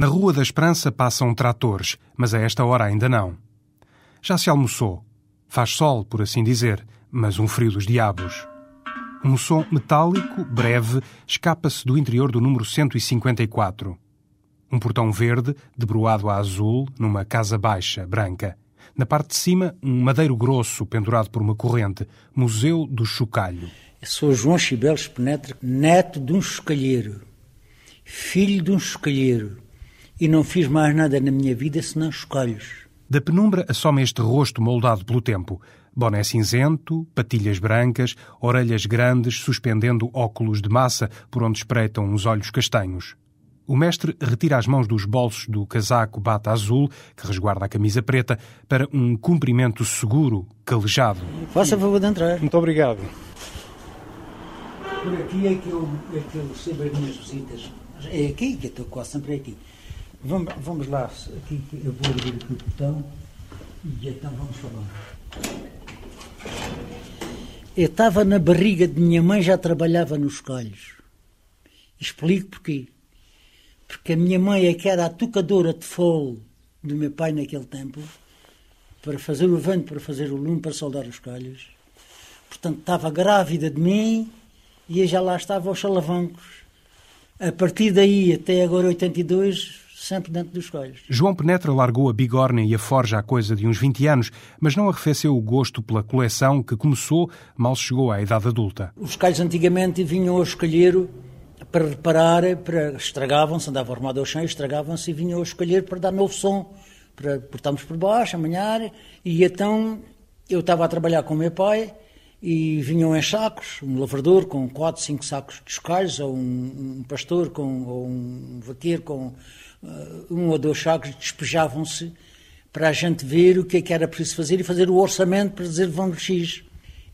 Na Rua da Esperança passam tratores, mas a esta hora ainda não. Já se almoçou. Faz sol, por assim dizer, mas um frio dos diabos. Um som metálico, breve, escapa-se do interior do número 154. Um portão verde, debruado a azul, numa casa baixa, branca. Na parte de cima, um madeiro grosso pendurado por uma corrente. Museu do Chocalho. Eu sou João Chibeles Penetra, neto de um chocalheiro, filho de um chocalheiro, e não fiz mais nada na minha vida senão chocalhos. Da penumbra assoma este rosto moldado pelo tempo. Boné cinzento, patilhas brancas, orelhas grandes suspendendo óculos de massa por onde espreitam uns olhos castanhos. O mestre retira as mãos dos bolsos do casaco bata azul, que resguarda a camisa preta, para um cumprimento seguro, calejado. Faça favor de entrar. Muito obrigado. Por aqui é que eu, é que eu recebo as minhas visitas. É aqui que eu estou quase sempre aqui. Vamos, vamos lá, aqui, eu vou abrir aqui o botão e então vamos falar. Eu estava na barriga de minha mãe, já trabalhava nos colhos. Explico porquê. Porque a minha mãe é que era a tocadora de fogo do meu pai naquele tempo, para fazer o vento, para fazer o lume, para soldar os colhos. Portanto, estava grávida de mim e eu já lá estava aos salavancos. A partir daí até agora 82, sempre dentro dos colhos. João Penetra largou a bigorna e a forja há coisa de uns 20 anos, mas não arrefeceu o gosto pela coleção que começou mal chegou à idade adulta. Os calhos antigamente vinham ao escolheiro para reparar, para, estragavam-se, andavam arrumados ao chão, estragavam-se e vinham ao escolher para dar novo som, para portarmos por baixo, amanhar, e então eu estava a trabalhar com o meu pai e vinham em sacos, um lavrador com quatro, cinco sacos de escalhos, ou um, um pastor, com, ou um vaqueiro com um ou dois sacos, despejavam-se para a gente ver o que é que era preciso fazer e fazer o orçamento para dizer vão X.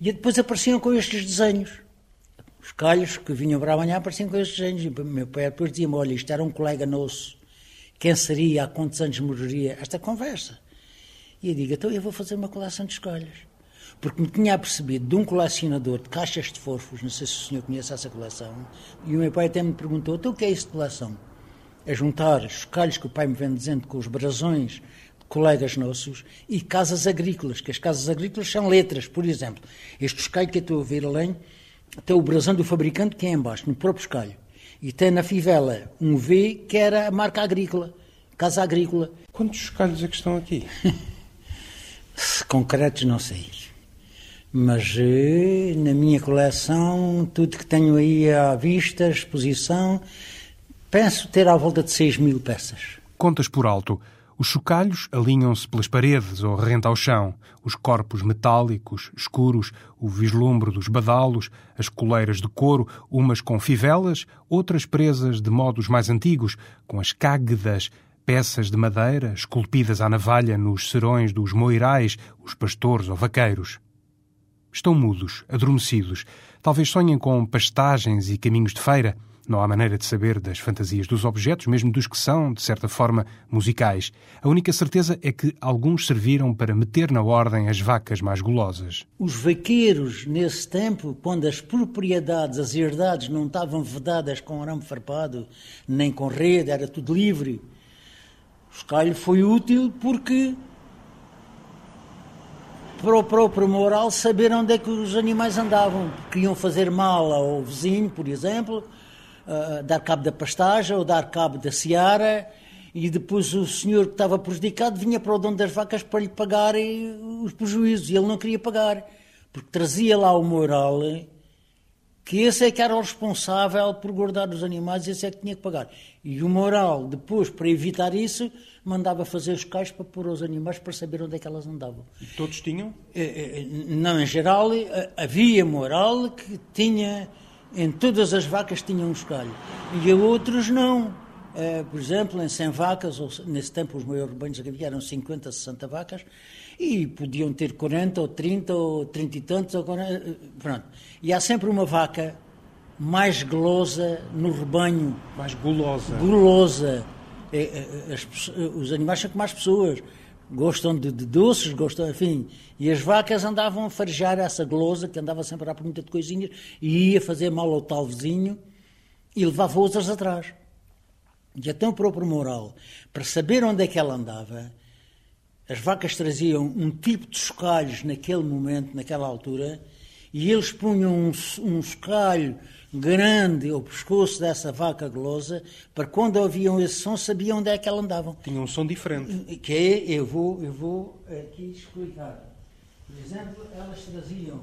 E depois apareciam com estes desenhos. Os calhos que vinham para amanhã apareciam com estes desenhos. E meu pai depois dizia-me, olha, isto era um colega nosso. Quem seria, há quantos anos morreria? Esta conversa. E eu digo, então eu vou fazer uma coleção de escolhas porque me tinha apercebido de um colecionador de caixas de forfos, não sei se o senhor conhece essa coleção, e o meu pai até me perguntou, então o que é isso de coleção? É juntar os calhos que o pai me vem dizendo com os brasões de colegas nossos e casas agrícolas, que as casas agrícolas são letras, por exemplo. Este escalho que eu estou a ver além, tem o brasão do fabricante que é embaixo, no próprio escalho. E tem na fivela um V que era a marca agrícola, casa agrícola. Quantos escalhos é que estão aqui? Concretos não sei mas eh, na minha coleção, tudo que tenho aí à vista, exposição, penso ter à volta de 6 mil peças. Contas por alto. Os chocalhos alinham-se pelas paredes ou rente ao chão, os corpos metálicos, escuros, o vislumbre dos badalos, as coleiras de couro, umas com fivelas, outras presas de modos mais antigos, com as cáguedas, peças de madeira esculpidas à navalha nos serões dos moirais, os pastores ou vaqueiros. Estão mudos, adormecidos. Talvez sonhem com pastagens e caminhos de feira. Não há maneira de saber das fantasias dos objetos, mesmo dos que são, de certa forma, musicais. A única certeza é que alguns serviram para meter na ordem as vacas mais gulosas. Os vaqueiros, nesse tempo, quando as propriedades, as herdades não estavam vedadas com arame farpado, nem com rede, era tudo livre. O escalho foi útil porque para o próprio moral saber onde é que os animais andavam. Queriam fazer mal ao vizinho, por exemplo, uh, dar cabo da pastagem ou dar cabo da seara, e depois o senhor que estava prejudicado vinha para o dono das vacas para lhe pagar os prejuízos, e ele não queria pagar, porque trazia lá o moral que esse é que era o responsável por guardar os animais, esse é que tinha que pagar. E o moral, depois, para evitar isso, mandava fazer os cais para pôr os animais para saber onde é que elas andavam. E todos tinham? Eh, eh, não, em geral, eh, havia moral que tinha, em todas as vacas tinham um escalho. E a outros não. Por exemplo, em 100 vacas, ou nesse tempo os maiores rebanhos que havia eram 50, 60 vacas, e podiam ter 40 ou 30 ou 30 e tantos, ou 40, pronto. E há sempre uma vaca mais gulosa no rebanho. Mais gulosa. Gulosa. É, é, as, os animais são como as pessoas. Gostam de, de, doces, gostam, enfim. E as vacas andavam a farejar essa gulosa, que andava sempre à pergunta de coisinhas, e ia fazer mal ao tal vizinho, e levava outras atrás. e até o próprio moral, para saber onde é que ela andava, as vacas traziam um tipo de chocalhos naquele momento, naquela altura, e eles punham um, um chocalho grande ao pescoço dessa vaca golosa, para quando ouviam esse som, sabiam onde é que ela andava. Tinha um som diferente. Que é, eu vou, eu vou aqui explicar. Por exemplo, elas traziam,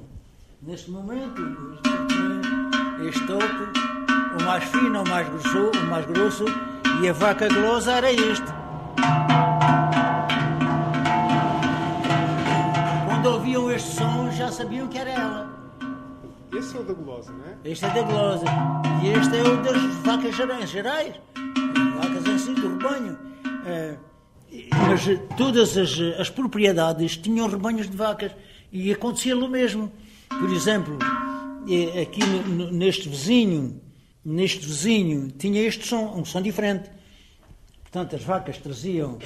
neste momento, este toque, o mais fino, o mais grosso, o mais grosso, e a vaca golosa era este. Quando ouviam este som, já sabiam que era ela. Esse é o da gulosa, não é? Este é da gulosa. E este é o das vacas gerais, gerais. vacas em si, do rebanho. Mas todas as, as propriedades tinham rebanhos de vacas e acontecia o mesmo. Por exemplo, é, aqui neste vizinho, neste vizinho, tinha este som, um som diferente. Portanto, as vacas traziam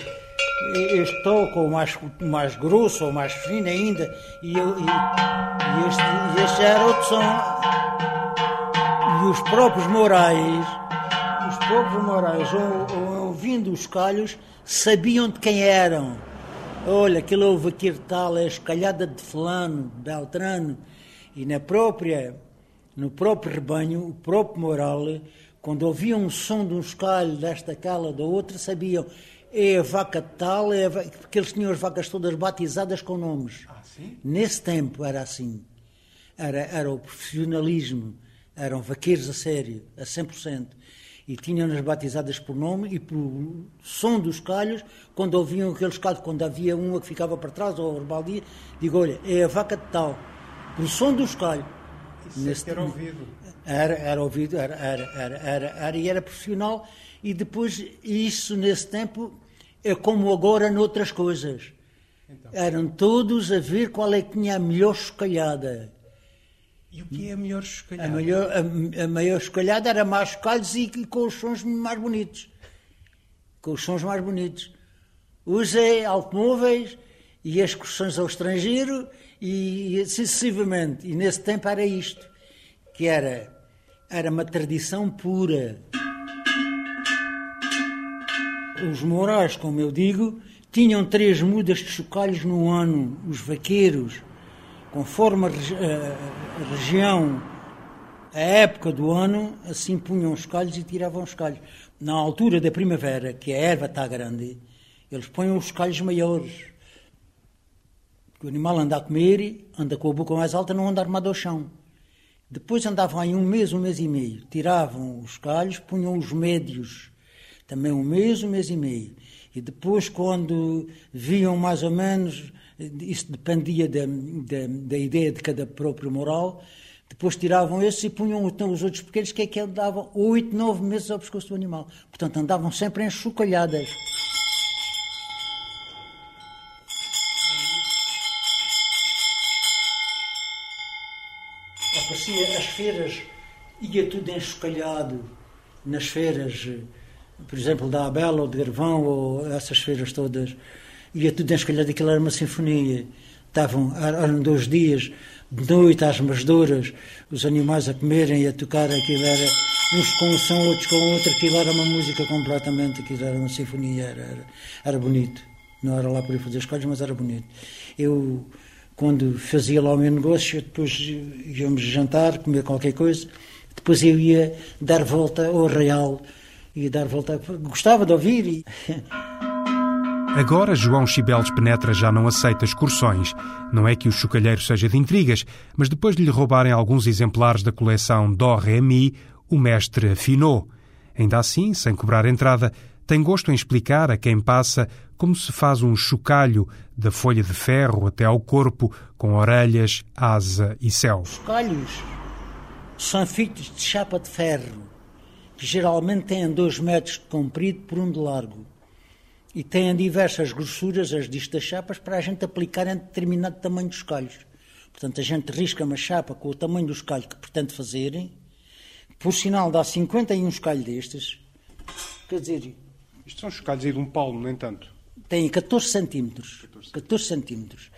este ou mais, mais grosso, ou mais fino ainda, e, e, este, este era outro som. E os próprios Morais, os próprios ou, ouvindo os calhos, sabiam de quem eram. Olha, aquele ovo aqui tal, é escalhada de fulano, Beltrano, e na própria, no próprio rebanho, o próprio Moral, quando ouviam um som de um escalho desta, aquela, da outra, sabiam é a vaca tal, é vaca, porque eles tinham as vacas todas batizadas com nomes. Ah, sim? Nesse tempo era assim. Era, era o profissionalismo, eram vaqueiros a sério, a 100%. E tinham-nas batizadas por nome e pelo som dos calhos, quando ouviam aqueles calhos, quando havia uma que ficava para trás, ou rebaldia, digo, olha, é a vaca de tal, pelo som dos calhos. Isso é Nesse, era ouvido. Era, era ouvido, era, era, era, era, era, e era profissional e depois isso nesse tempo é como agora noutras coisas. Então. Eram todos a ver qual é que tinha a melhor escalhada. E o que é a melhor escalhada? A, melhor, a, a maior escalhada era mais calhos e, e, com os sons mais bonitos. Com os sons mais bonitos. Usei automóveis e excursões ao estrangeiro e, e sucessivamente. E nesse tempo era isto, que era, era uma tradição pura. Os morais, como eu digo, tinham três mudas de chocalhos no ano. Os vaqueiros, conforme a, a, região, a época do ano, assim punham os calhos e tiravam os calhos. Na altura da primavera, que a erva está grande, eles põem os calhos maiores. O animal anda a comer, anda com a boca mais alta, não anda armado ao chão. Depois andavam aí um mês, um mês e meio. Tiravam os calhos, punham os médios também um mês, um mês e meio. E depois, quando viam mais ou menos, isso dependia da, da, da ideia de cada próprio moral, depois tiravam esses e punham então, os outros pequenos, que é que andavam oito, nove meses ao pescoço do animal. Portanto, andavam sempre em chocalhadas. Aparecia as feiras, ia tudo enxocalhado nas feiras por exemplo, da Abela ou de Garvão, ou essas feiras todas, ia tudo escalhado, aquilo era uma sinfonia. Estavam, eram dois dias, de noite às masduras, os animais a comerem e a tocar, aquilo era uns com um som, outros com outro, aquilo era uma música completamente, aquilo era uma sinfonia, era, era, era bonito. Não era lá ir fazer escolhas, mas era bonito. Eu, quando fazia lá o meu negócio, depois íamos jantar, comer qualquer coisa, depois eu ia dar volta ao real e dar volta. Gostava de ouvir. E... Agora João Chibeles Penetra já não aceita excursões. Não é que o chocalheiro seja de intrigas, mas depois de lhe roubarem alguns exemplares da coleção Dó Ré Mi, o mestre afinou. Ainda assim, sem cobrar entrada, tem gosto em explicar a quem passa como se faz um chocalho da folha de ferro até ao corpo, com orelhas, asa e céu. Os chocalhos são feitos de chapa de ferro que geralmente têm 2 metros de comprido por um de largo e têm diversas grossuras, as distas chapas, para a gente aplicar em determinado tamanho dos calhos. Portanto, a gente risca uma chapa com o tamanho dos calhos que pretende fazer, por sinal dá 51 calhos destes, quer dizer... Isto são chocalhos aí de um palmo, nem tanto? Tem 14 centímetros. 14, 14 centímetros.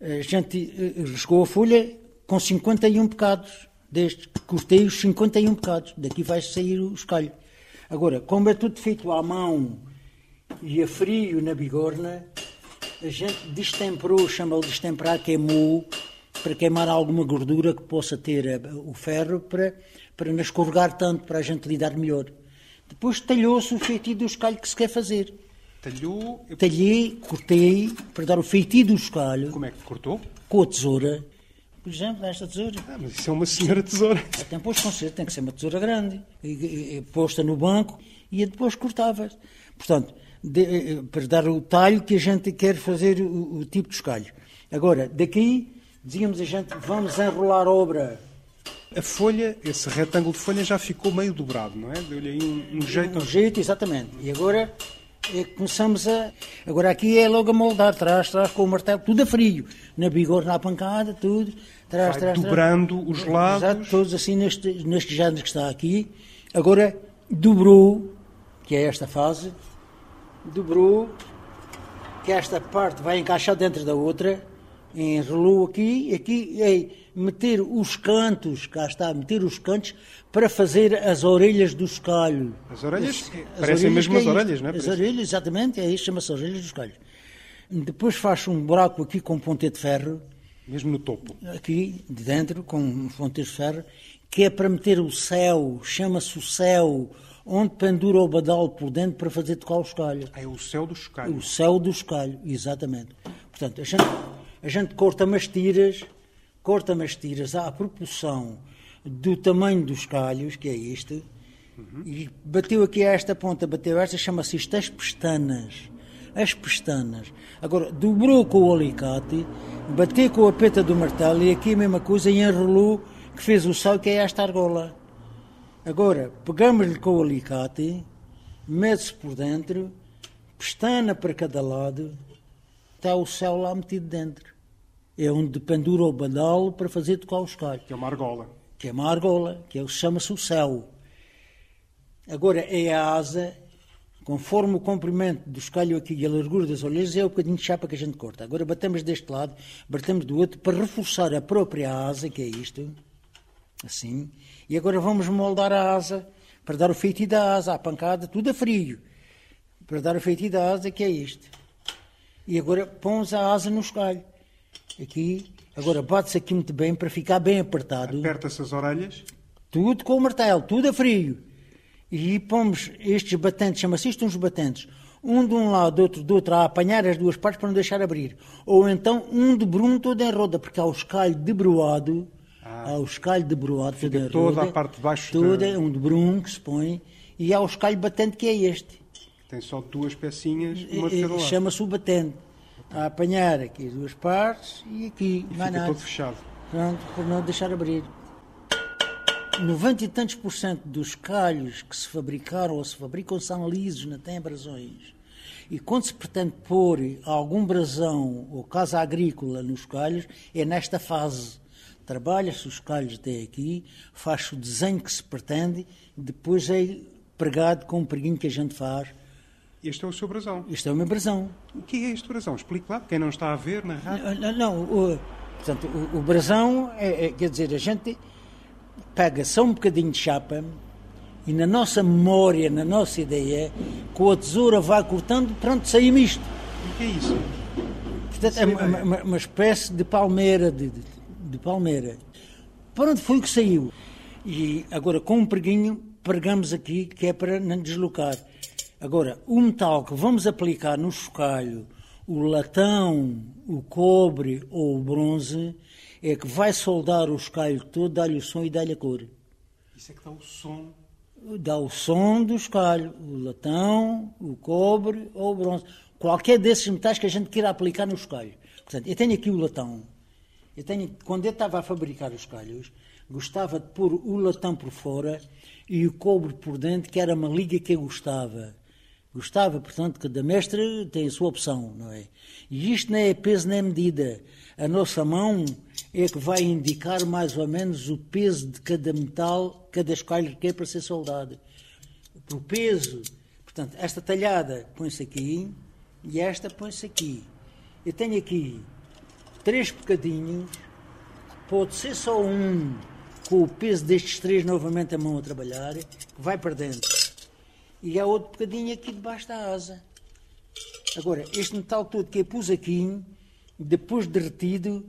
A gente eh, riscou a folha com 51 pecados desde que cortei os 51 bocados. Daqui vai sair o escalho. Agora, como é tudo feito à mão e a frio na bigorna, a gente destemperou, chama-lhe destemperar, queimou, para queimar alguma gordura que possa ter o ferro, para, para não escorregar tanto, para a gente lidar melhor. Depois talhou-se o feitiço do escalho que se quer fazer. Talhou. Talhei, cortei, para dar o feitiço do escalho. Como é que cortou? Com a tesoura. Por exemplo, esta tesoura. Ah, mas isso é uma senhora tesoura. Até depois conselho, tem que ser uma tesoura grande, e, e, e, posta no banco, e depois cortava. Portanto, de, eh, para dar o talho que a gente quer fazer o, o tipo de escalho. Agora, daqui, dizíamos a gente, vamos enrolar a obra a folha, esse retângulo de folha já ficou meio dobrado, não é? Deu-lhe aí um, um jeito. Um jeito, exatamente. E agora é começamos a. Agora aqui é logo a moldar, trás, trás, com o martelo, tudo a frio. Na bigorna, na pancada, tudo. Vai trás, dobrando os lados. Exato, todos assim neste, neste género que está aqui. Agora dobrou, que é esta fase, dobrou, que esta parte vai encaixar dentro da outra, enrolou aqui, aqui, e meter os cantos, cá está, meter os cantos para fazer as orelhas do escalho. As orelhas? As, parecem as mesmo as orelhas, não é? As orelhas, exatamente, é isso, chama-se orelhas do escalho. Depois faz um buraco aqui com ponte de ferro. Mesmo no topo? Aqui, de dentro, com ponte de ferro, que é para meter o céu, chama-se o céu, onde pendura o badal por dentro para fazer tocar o escalho. É o céu do escalho. O céu do escalho, exatamente. Portanto, a gente, a gente corta umas tiras corta-me as tiras à proporção do tamanho dos calhos, que é este, uhum. e bateu aqui a esta ponta, bateu esta, chama-se isto as pestanas. As pestanas. Agora, dobrou com o alicate, bateu com a peta do martelo e aqui a mesma coisa e enrolou, que fez o sal, que é esta argola. Agora, pegamos-lhe com o alicate, mete-se por dentro, pestana para cada lado, está o céu lá metido dentro é onde pendura o badal para fazer tocar o escalho. Que é uma argola. Que é uma argola, que é, chama-se o céu. Agora, é a asa, conforme o comprimento do escalho aqui e a largura das orelhas, é o bocadinho de chapa que a gente corta. Agora batemos deste lado, batemos do outro, para reforçar a própria asa, que é isto, assim. E agora vamos moldar a asa, para dar o feitiço da asa, a pancada, tudo a frio. Para dar o feitiço da asa, que é isto. E agora pomos a asa no escalho. Aqui, agora bate-se aqui muito bem para ficar bem apertado. Aperta-se as orelhas. Tudo com o martelo, tudo a frio. E pomos estes batentes, chama-se isto uns batentes, um de um lado, outro do outro, a apanhar as duas partes para não deixar abrir. Ou então um de bruno todo em roda, porque há o escalho de broado, ah, há o escalho de broado todo em toda roda, a parte de baixo. Toda, da... um de bruno que se põe, e há o escalho batente que é este. Tem só duas pecinhas, uma de cada lado. Chama-se o batente a apanhar aqui as duas partes e aqui, e mais nada. todo fechado. Pronto, por não deixar abrir. 90 e tantos por cento dos calhos que se fabricaram ou se fabricam são lisos, não têm brasões. E quando se pretende pôr algum brasão ou casa agrícola nos calhos, é nesta fase. Trabalha-se os calhos até aqui, faz o desenho que se pretende, depois é pregado com um preguinho que a gente faz este é o seu brasão. Este é o meu brasão. O que é este brasão? Explique lá, quem não está a ver na rádio. Não, não o, portanto, o, o brasão, é, é, quer dizer, a gente pega só um bocadinho de chapa e na nossa memória, na nossa ideia, com a tesoura vai cortando, pronto, saímos isto. O que é isso? Portanto, é uma, uma, uma, espécie de palmeira, de, de, de palmeira. Pronto, foi o que saiu. E agora, com um preguinho, pregamos aqui, que é para não deslocar. Agora, o metal que vamos aplicar no chocalho, o latão, o cobre ou o bronze, é que vai soldar o chocalho todo, dá-lhe o som e dá-lhe a cor. Isso é que dá o som? Dá o som do chocalho, o latão, o cobre ou o bronze. Qualquer desses metais que a gente queira aplicar no chocalho. Portanto, eu tenho aqui o latão. Eu tenho, quando eu estava a fabricar os calhos, gostava de pôr o latão por fora e o cobre por dentro, que era uma liga que eu gostava. Gostava, portanto, que cada mestre tem a sua opção, não é? E isto não é peso nem medida. A nossa mão é que vai indicar mais ou menos o peso de cada metal, cada escolha que é para ser soldado. O peso, portanto, esta talhada põe-se aqui e esta põe-se aqui. Eu tenho aqui três bocadinhos, pode ser só um, com o peso destes três novamente a mão a trabalhar, que vai para dentro e há outro bocadinho aqui debaixo da asa. Agora, este metal todo que eu pus aqui, depois derretido,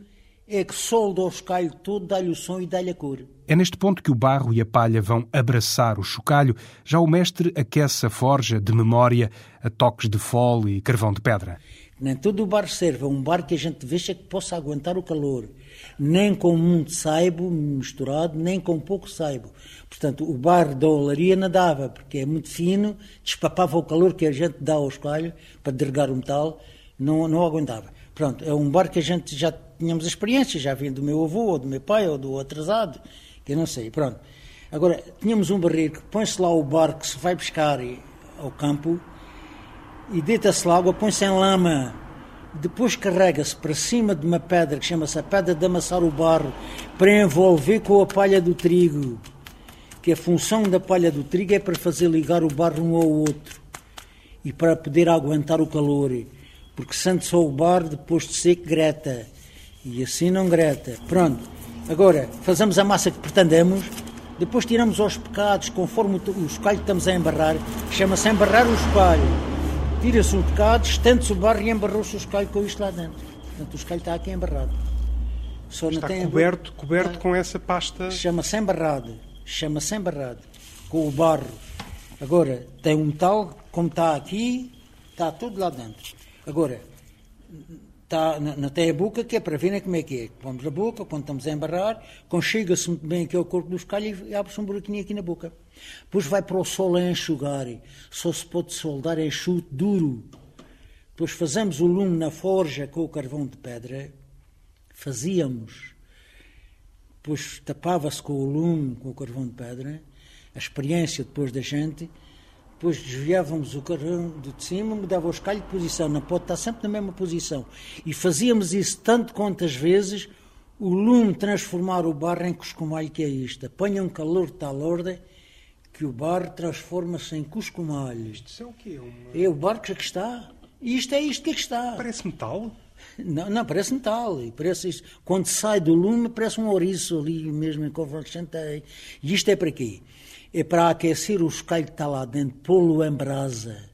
é que solda o escalho todo, dá-lhe o som e dá-lhe a cor. É neste ponto que o barro e a palha vão abraçar o chocalho. Já o mestre aquece a forja de memória a toques de fole e carvão de pedra. Nem todo o barro serve, é um barro que a gente veja que possa aguentar o calor. Nem com muito saibo misturado, nem com pouco saibo. Portanto, o barro da olaria nadava, porque é muito fino, despapava o calor que a gente dá ao escalho para derregar o metal, não, não aguentava. Pronto, é um barro que a gente já tínhamos experiência, já vinha do meu avô, ou do meu pai, ou do atrasado, que eu não sei, pronto. Agora, tínhamos um barreiro que põe-se lá o barco que se vai pescar ao campo, e deita-se lá água, põe-se em lama, depois carrega-se para cima de uma pedra que chama-se a pedra de amassar o barro para envolver com a palha do trigo. Que a função da palha do trigo é para fazer ligar o barro um ao outro e para poder aguentar o calor. Porque sente só o barro depois de seco greta e assim não greta. Pronto. Agora, fazemos a massa que pretendemos, depois tiramos os pecados conforme o espelho que estamos a embarrar, chama-se embarrar o espelho tira-se um pecado, estende-se o barro e embarrou-se o escalho com isto lá dentro. Portanto, o escalho está aqui embarrado. Só está coberto, coberto com essa pasta. Chama-se embarrado. Chama-se embarrado. Com o barro. Agora, tem um metal, como está aqui, está tudo lá dentro. Agora, está na, tem a boca que é para verem como é que é. Vamos a boca, quando estamos a embarrar, conchega-se muito bem aqui ao corpo do escalho e abre-se um buraquinho aqui na boca. Depois vai para o sol a enxugar. Só se pode soldar em chute duro. Depois fazemos o lume na forja com o carvão de pedra. Fazíamos. Depois tapava-se com o lume, com o carvão de pedra. A experiência depois da gente depois desviávamos o carrão de cima, mudava o escalho de posição, não pode estar sempre na mesma posição. E fazíamos isso tanto quantas vezes o lume transformar o barro em cuscumalho, que é isto. Apanha um calor de tal ordem que o barro transforma-se em cuscumalho. Isto é o quê? Uma... É o barro que aqui está. E isto é isto que aqui está. Parece metal? Não, não parece metal. Parece isso. Quando sai do lume, parece um ouriço ali mesmo em Convalescente. E isto é para quê? É para aquecer o escalho que está lá dentro, pô-lo em brasa,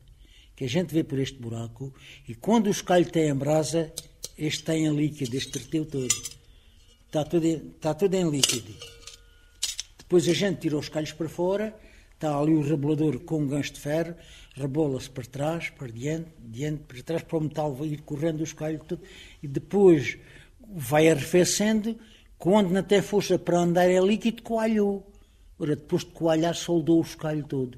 que a gente vê por este buraco, e quando o escalho tem em brasa, este tem em líquido, este treteu todo. Está tudo, está tudo em líquido. Depois a gente tira os calhos para fora, está ali o rebolador com um gancho de ferro, rebola-se para trás, para diante, diante, para trás, para o metal ir correndo o escalho todo, e depois vai arrefecendo, quando tem força para andar é líquido, coalhou. Ora, depois de coalhar, soldou o escalho todo.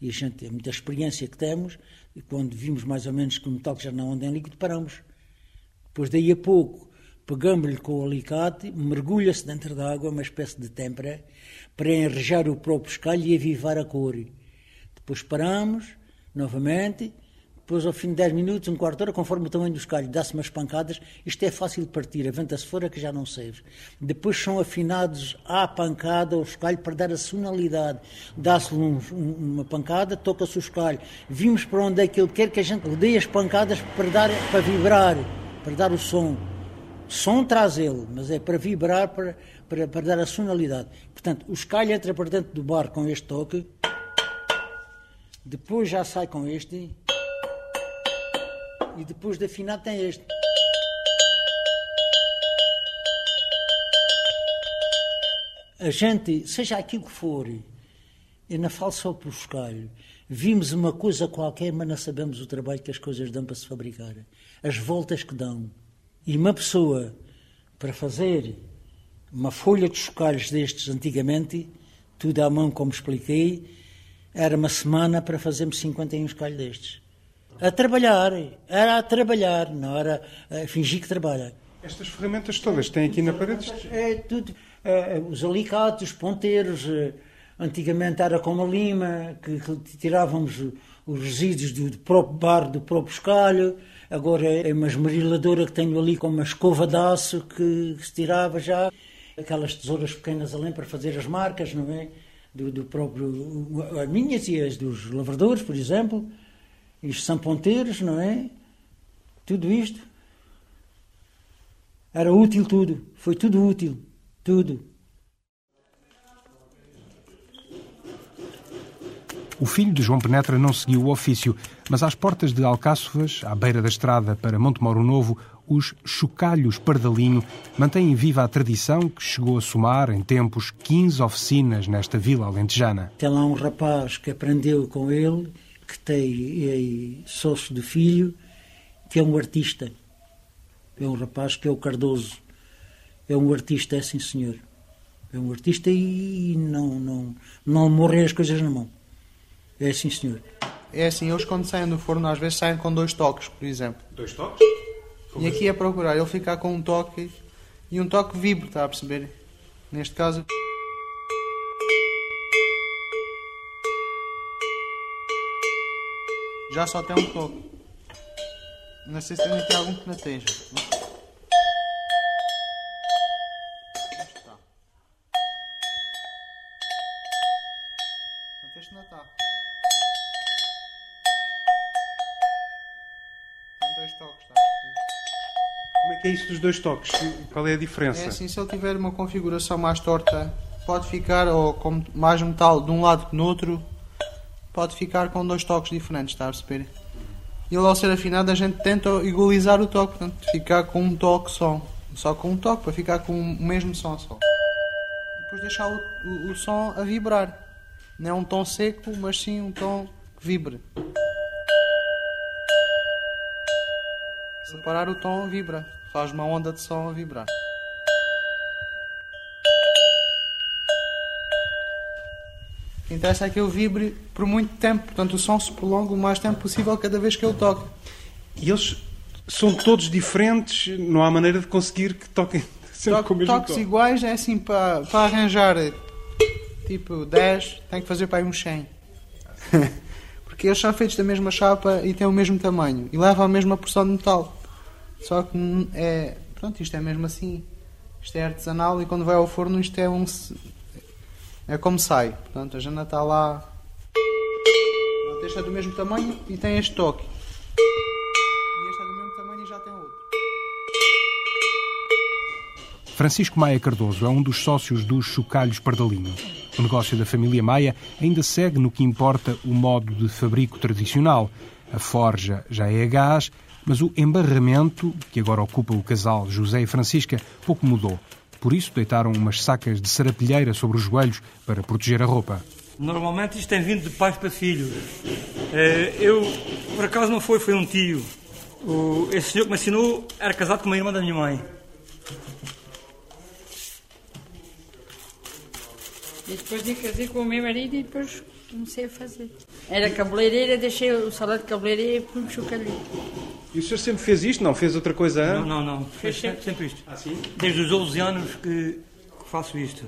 E a gente, é muita experiência que temos, e quando vimos mais ou menos que o metal já não anda em líquido, paramos. Depois daí a pouco, pegamos-lhe com o alicate, mergulha-se dentro da água, uma espécie de têmpera, para enrejar o próprio escalho e avivar a cor. Depois paramos, novamente, depois, ao fim de 10 minutos, um quarto de hora, conforme o tamanho do escalho, dá-se umas pancadas. Isto é fácil de partir, aventa-se fora que já não serve. Depois são afinados à pancada o escalho para dar a sonalidade. Dá-se um, um, uma pancada, toca-se o escalho. Vimos para onde é que ele quer que a gente dê as pancadas para, dar, para vibrar, para dar o som. Som traz ele, mas é para vibrar, para, para, para dar a sonalidade. Portanto, o escalho entra para dentro do bar com este toque, depois já sai com este e depois de afinar tem este. A gente, seja aquilo que for, eu não falo só por escalho. Vimos uma coisa qualquer, mas não sabemos o trabalho que as coisas dão para se fabricar. As voltas que dão. E uma pessoa, para fazer uma folha de chocalhos destes antigamente, tudo à mão, como expliquei, era uma semana para fazermos 51 chocalhos destes. A trabalhar, era a trabalhar, não era a fingir que trabalha. Estas ferramentas todas têm aqui na parede? É tudo. É, os alicates, os ponteiros. É, antigamente era com uma lima, que, que tirávamos os resíduos do, do, próprio bar, do próprio escalho. Agora é uma esmeriladora que tenho ali com uma escova de aço que, que se tirava já. Aquelas tesouras pequenas além para fazer as marcas, não é? Do, do próprio. As minhas e as dos lavradores, por exemplo. Isto são ponteiros, não é? Tudo isto. Era útil tudo. Foi tudo útil. Tudo. O filho de João Penetra não seguiu o ofício, mas às portas de Alcáçovas, à beira da estrada para Montemoro Novo, os chocalhos Pardalinho mantêm viva a tradição que chegou a somar, em tempos, 15 oficinas nesta vila alentejana. Tem lá um rapaz que aprendeu com ele, que tem é, sócio de filho, que é um artista. É um rapaz que é o Cardoso. É um artista, é sim senhor. É um artista e não, não, não morrem as coisas na mão. É sim senhor. É assim, eles quando saem do forno às vezes saem com dois toques, por exemplo. Dois toques? E aqui é procurar ele ficar com um toque e um toque vibra, está a perceber? Neste caso. Já só tem um toque. Não sei se tem aqui algum que não esteja. Está. Este não está. Tem dois toques, está perceber? Como é que é isso dos dois toques? Qual é a diferença? É assim, se ele tiver uma configuração mais torta, pode ficar ou com mais metal de um lado que no outro, pode ficar com dois toques diferentes, está a perceber? E ele ao ser afinado a gente tenta igualizar o toque, portanto, ficar com um toque só. Só com um toque, para ficar com o mesmo som só. Depois deixar o, o, o som a vibrar. Não é um tom seco, mas sim um tom que vibre. Se parar o tom, vibra. Faz uma onda de som a vibrar. Interessa é que eu vibre por muito tempo, portanto o som se prolonga o mais tempo possível cada vez que eu toco. E eles são todos diferentes, não há maneira de conseguir que toquem sempre Toque- com o mesmo toques toque. iguais é assim para, para arranjar tipo 10, tem que fazer para aí uns 100. Porque eles são feitos da mesma chapa e têm o mesmo tamanho e levam a mesma porção de metal. Só que é. Pronto, isto é mesmo assim. Isto é artesanal e quando vai ao forno isto é um. É como sai. Portanto, a jana está lá. Este é do mesmo tamanho e tem este toque. E este é do mesmo tamanho e já tem outro. Francisco Maia Cardoso é um dos sócios dos Chocalhos Pardalinho. O negócio da família Maia ainda segue no que importa o modo de fabrico tradicional. A forja já é a gás, mas o embarramento, que agora ocupa o casal José e Francisca, pouco mudou. Por isso deitaram umas sacas de sarapilheira sobre os joelhos para proteger a roupa. Normalmente isto tem vindo de pais para filhos. Eh, Eu, por acaso, não foi, foi um tio. O- Esse senhor que me ensinou era casado com uma irmã da minha mãe. E depois de casei com o meu marido e depois comecei a fazer. Era cabeleireira, deixei o salão de cabeleireira e pus um chocalheiro. E o senhor sempre fez isto? Não fez outra coisa Não, não, não. Fez sempre, sempre isto. Ah, sim? Desde os 12 anos que que faço isto.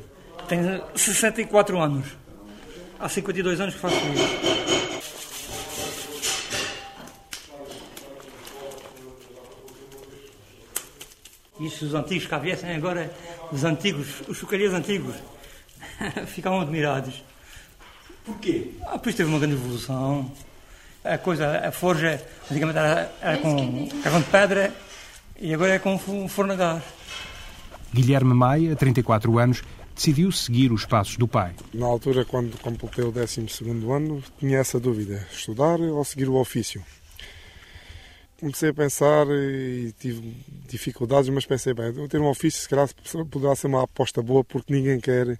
Tenho 64 anos. Há 52 anos que faço isto. Isto os antigos que cá viessem agora, os antigos, os chocalheiros antigos, ficavam admirados. Porquê? Ah, pois teve uma grande evolução. A coisa, a forja, antigamente era, era com carvão de pedra e agora é com fo- forno a gás. Guilherme Maia, 34 anos, decidiu seguir os passos do pai. Na altura, quando completei o 12 ano, tinha essa dúvida: estudar ou seguir o ofício. Comecei a pensar e tive dificuldades, mas pensei, bem, eu ter um ofício se calhar poderá ser uma aposta boa porque ninguém quer.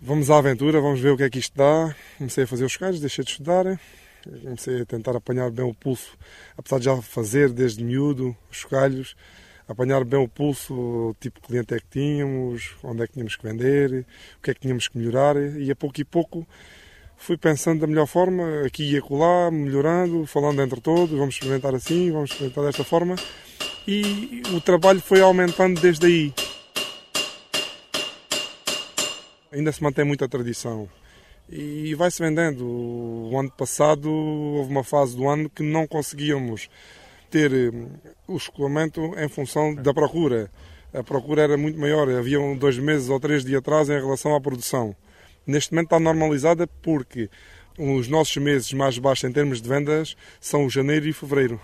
Vamos à aventura, vamos ver o que é que isto dá. Comecei a fazer os caras, deixei de estudar, comecei a tentar apanhar bem o pulso, apesar de já fazer desde miúdo os chocalhos, apanhar bem o pulso, o tipo de cliente é que tínhamos, onde é que tínhamos que vender, o que é que tínhamos que melhorar, e a pouco e pouco fui pensando da melhor forma, aqui e acolá, melhorando, falando entre todos, vamos experimentar assim, vamos experimentar desta forma, e o trabalho foi aumentando desde aí. Ainda se mantém muita tradição e vai-se vendendo. O ano passado houve uma fase do ano que não conseguíamos ter eh, o escoamento em função da procura. A procura era muito maior, havia um, dois meses ou três de atraso em relação à produção. Neste momento está normalizada porque os nossos meses mais baixos em termos de vendas são o janeiro e fevereiro.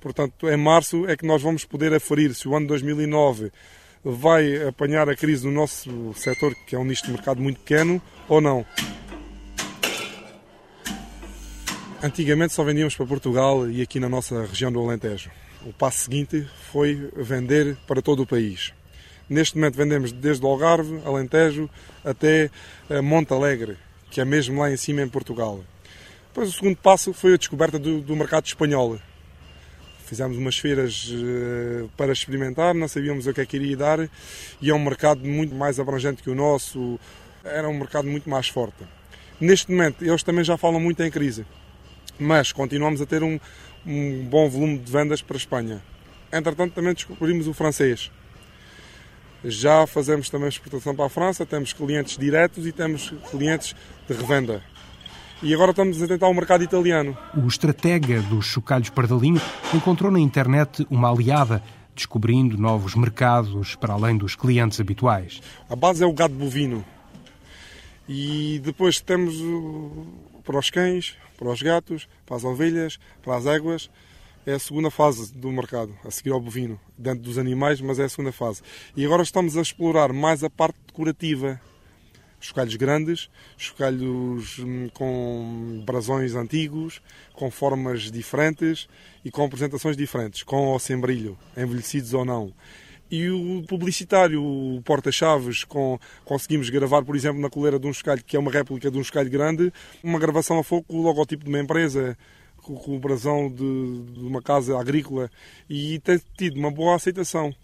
Portanto, em março é que nós vamos poder aferir se o ano 2009 vai apanhar a crise no nosso setor, que é um nicho de mercado muito pequeno, ou não. Antigamente só vendíamos para Portugal e aqui na nossa região do Alentejo. O passo seguinte foi vender para todo o país. Neste momento vendemos desde o Algarve, Alentejo, até Monte Alegre, que é mesmo lá em cima em Portugal. Depois o segundo passo foi a descoberta do, do mercado espanhol. Fizemos umas feiras uh, para experimentar, não sabíamos o que é que iria dar e é um mercado muito mais abrangente que o nosso, era um mercado muito mais forte. Neste momento, eles também já falam muito em crise, mas continuamos a ter um, um bom volume de vendas para a Espanha. Entretanto, também descobrimos o francês. Já fazemos também exportação para a França, temos clientes diretos e temos clientes de revenda. E agora estamos a tentar o mercado italiano. O estratega dos chocalhos Pardalinho encontrou na internet uma aliada, descobrindo novos mercados para além dos clientes habituais. A base é o gado bovino. E depois temos para os cães, para os gatos, para as ovelhas, para as éguas. É a segunda fase do mercado, a seguir ao bovino, dentro dos animais, mas é a segunda fase. E agora estamos a explorar mais a parte decorativa, chocalhos grandes, chocalhos hum, com brasões antigos, com formas diferentes e com apresentações diferentes, com ou sem brilho, envelhecidos ou não. E o publicitário, o porta-chaves, com, conseguimos gravar, por exemplo, na coleira de um chocalho, que é uma réplica de um chocalho grande, uma gravação a fogo com o logotipo de uma empresa, com, o brasão de, de uma casa agrícola, e tem tido uma boa aceitação.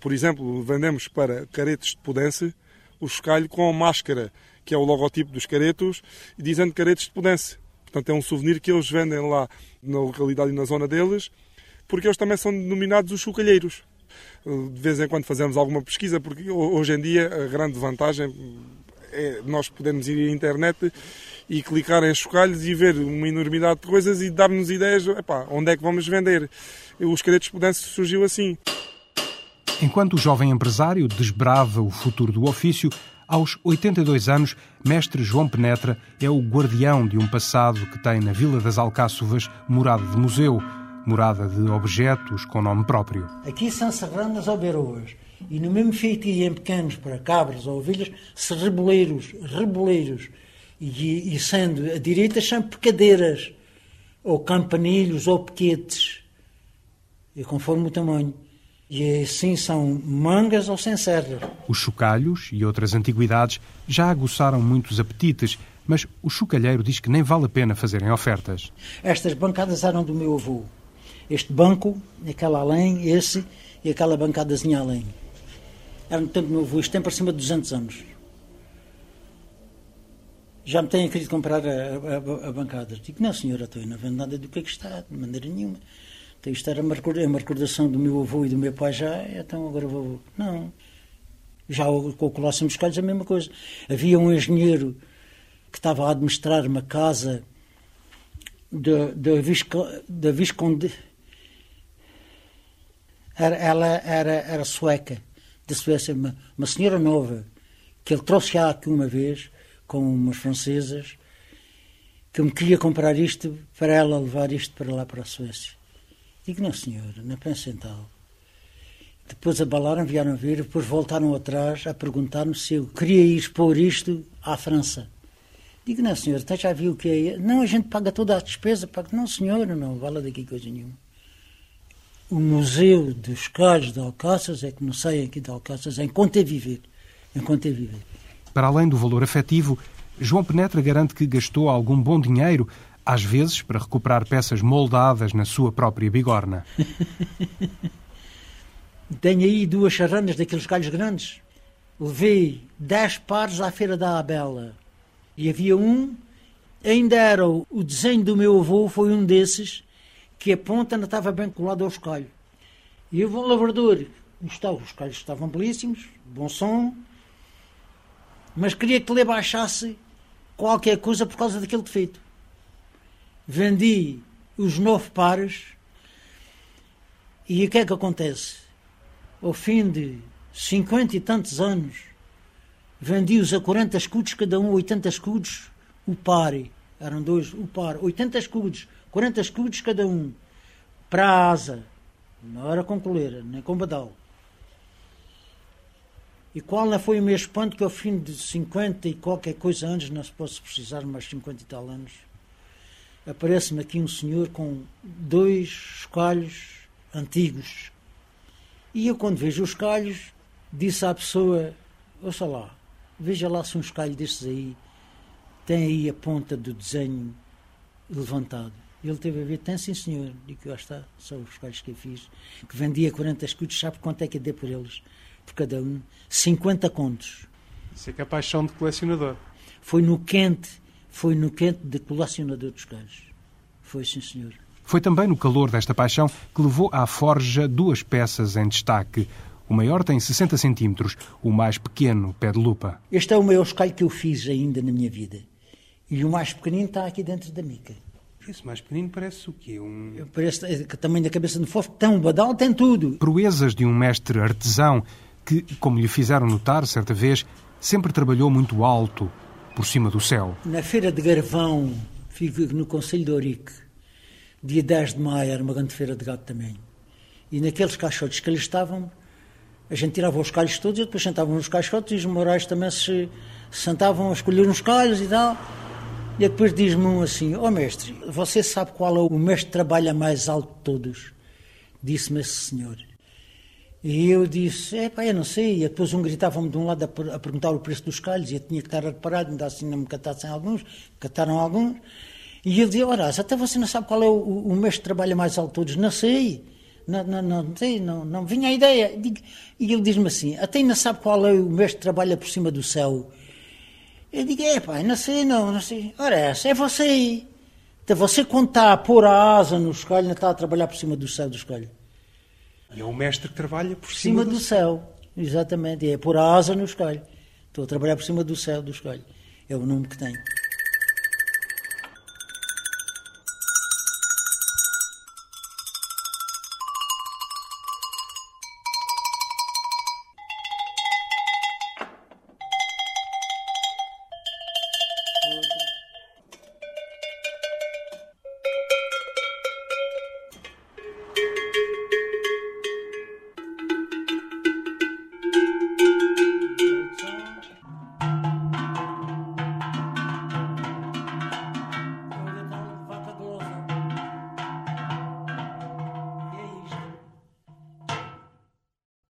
Por exemplo, vendemos para caretes de Pudense, o chocalho com a máscara, que é o logotipo dos caretos, e dizendo caretos de Pudense. Portanto, é um souvenir que eles vendem lá na localidade e na zona deles, porque eles também são denominados os chocalheiros. De vez em quando fazemos alguma pesquisa, porque hoje em dia a grande vantagem é nós podermos ir à internet e clicar em chocalhos e ver uma enormidade de coisas e dar-nos ideias epá, onde é que vamos vender. Os caretos Pudense surgiu assim. Enquanto o jovem empresário desbrava o futuro do ofício, aos 82 anos, mestre João Penetra é o guardião de um passado que tem na Vila das Alcáçovas morada de museu, morada de objetos com nome próprio. Aqui são serranas ou beroas. E no mesmo feitio em pequenos para cabras ou ovelhas, se reboleiros, reboleiros. E, e sendo a direita são pecadeiras, ou campanilhos, ou pequetes, e conforme o tamanho. E assim são mangas ou sem serras. Os chocalhos e outras antiguidades já aguçaram muitos apetites, mas o chocalheiro diz que nem vale a pena fazerem ofertas. Estas bancadas eram do meu avô. Este banco, aquela além, esse e aquela bancadazinha além. Eram do tempo do meu avô. Isto tem para cima de 200 anos. Já me têm querido comprar a, a, a bancada. Digo, não senhora, estou não vendo nada do que é que está, de maneira nenhuma. Então isto era uma recordação do meu avô e do meu pai já, então agora vou. Não. Já com o Colosso Moscalhos a mesma coisa. Havia um engenheiro que estava a administrar uma casa da, da, Visco, da Visconde. Era, ela era, era sueca, da Suécia, uma, uma senhora nova, que ele trouxe cá aqui uma vez, com umas francesas, que me queria comprar isto para ela levar isto para lá para a Suécia. Digo, não senhor, em tal. Depois abalaram, vieram ver, depois voltaram atrás a perguntar-me se eu queria expor isto à França. Digo, não senhor, até já viu o que é. Não, a gente paga toda a despesa. Paga. Não senhor, não vale daqui coisa nenhuma. O Museu dos Calhos de Alcáças é que não sai aqui de Alcáças, é enquanto é viver. Enquanto é viver. Para além do valor afetivo, João Penetra garante que gastou algum bom dinheiro às vezes para recuperar peças moldadas na sua própria bigorna. Tenho aí duas charranas daqueles galhos grandes. Levei dez pares à Feira da Abela. E havia um, ainda era o, desenho do meu avô, foi um desses, que a ponta ainda estava bem colada ao escalho. E eu vou ao lavrador. Os calhos estavam belíssimos, bom som, mas queria que lhe baixasse qualquer coisa por causa daquele defeito vendi os nove pares e o que é que acontece? Ao fim de cinquenta e tantos anos, vendi-os a 40 escudos, cada um 80 escudos, o par. Eram dois, o par, 80 escudos, 40 escudos cada um, para a asa. Não era com coleira, nem com badal. E qual não foi o meu espanto que ao fim de 50 e qualquer coisa anos, não se posso precisar mais 50 e tal anos, aparece-me aqui um senhor com dois escalhos antigos. E eu, quando vejo os calhos, disse à pessoa: Ouça lá, veja lá se um escalho destes aí tem aí a ponta do desenho levantado. Ele teve a ver, tem sim senhor, digo que está, são os escalhos que eu fiz, que vendia 40 escudos, sabe quanto é que eu dei por eles? Por cada um? 50 contos. Isso é que é paixão de colecionador. Foi no quente, foi no quente de colecionador dos calhos. Foi sim senhor. Foi também no calor desta paixão que levou à forja duas peças em destaque. O maior tem 60 centímetros, o mais pequeno, pé de lupa. Este é o maior escalho que eu fiz ainda na minha vida. E o mais pequenino está aqui dentro da mica. Esse mais pequenino parece o quê? Um... Parece é, que tamanho da cabeça de fósforo. Tem um badal, tem tudo. Proezas de um mestre artesão que, como lhe fizeram notar certa vez, sempre trabalhou muito alto, por cima do céu. Na feira de Garvão, fico no Conselho de Ourique, dia 10 de maio, era uma grande feira de gado também. E naqueles caixotes que ali estavam, a gente tirava os calhos todos e depois sentavam nos caixotes e os morais também se sentavam a escolher uns calhos e tal. E depois diz-me um assim: Ó oh, mestre, você sabe qual é o mestre que trabalha mais alto de todos? Disse-me esse senhor. E eu disse: É pá, eu não sei. E depois um gritava-me de um lado a, a, perguntar o preço dos calhos e eu tinha que estar reparado, ainda assim não me catassem alguns, cataram alguns. E ele dizia: Ora, até você não sabe qual é o, o mestre que trabalha mais alto todos? Não sei. Não, não, não, sei, não, não vinha a ideia. E ele diz-me assim: Até ainda sabe qual é o mestre que trabalha por cima do céu? Eu digo, é pai, não sei, não, não sei. Ora, essa é você. Então você quando está a pôr a asa no escolho, não está a trabalhar por cima do céu do escolho. E é o mestre que trabalha por cima, cima do, do céu. Exatamente, é pôr a asa no escolho. Estou a trabalhar por cima do céu do escolho. É o nome que tenho.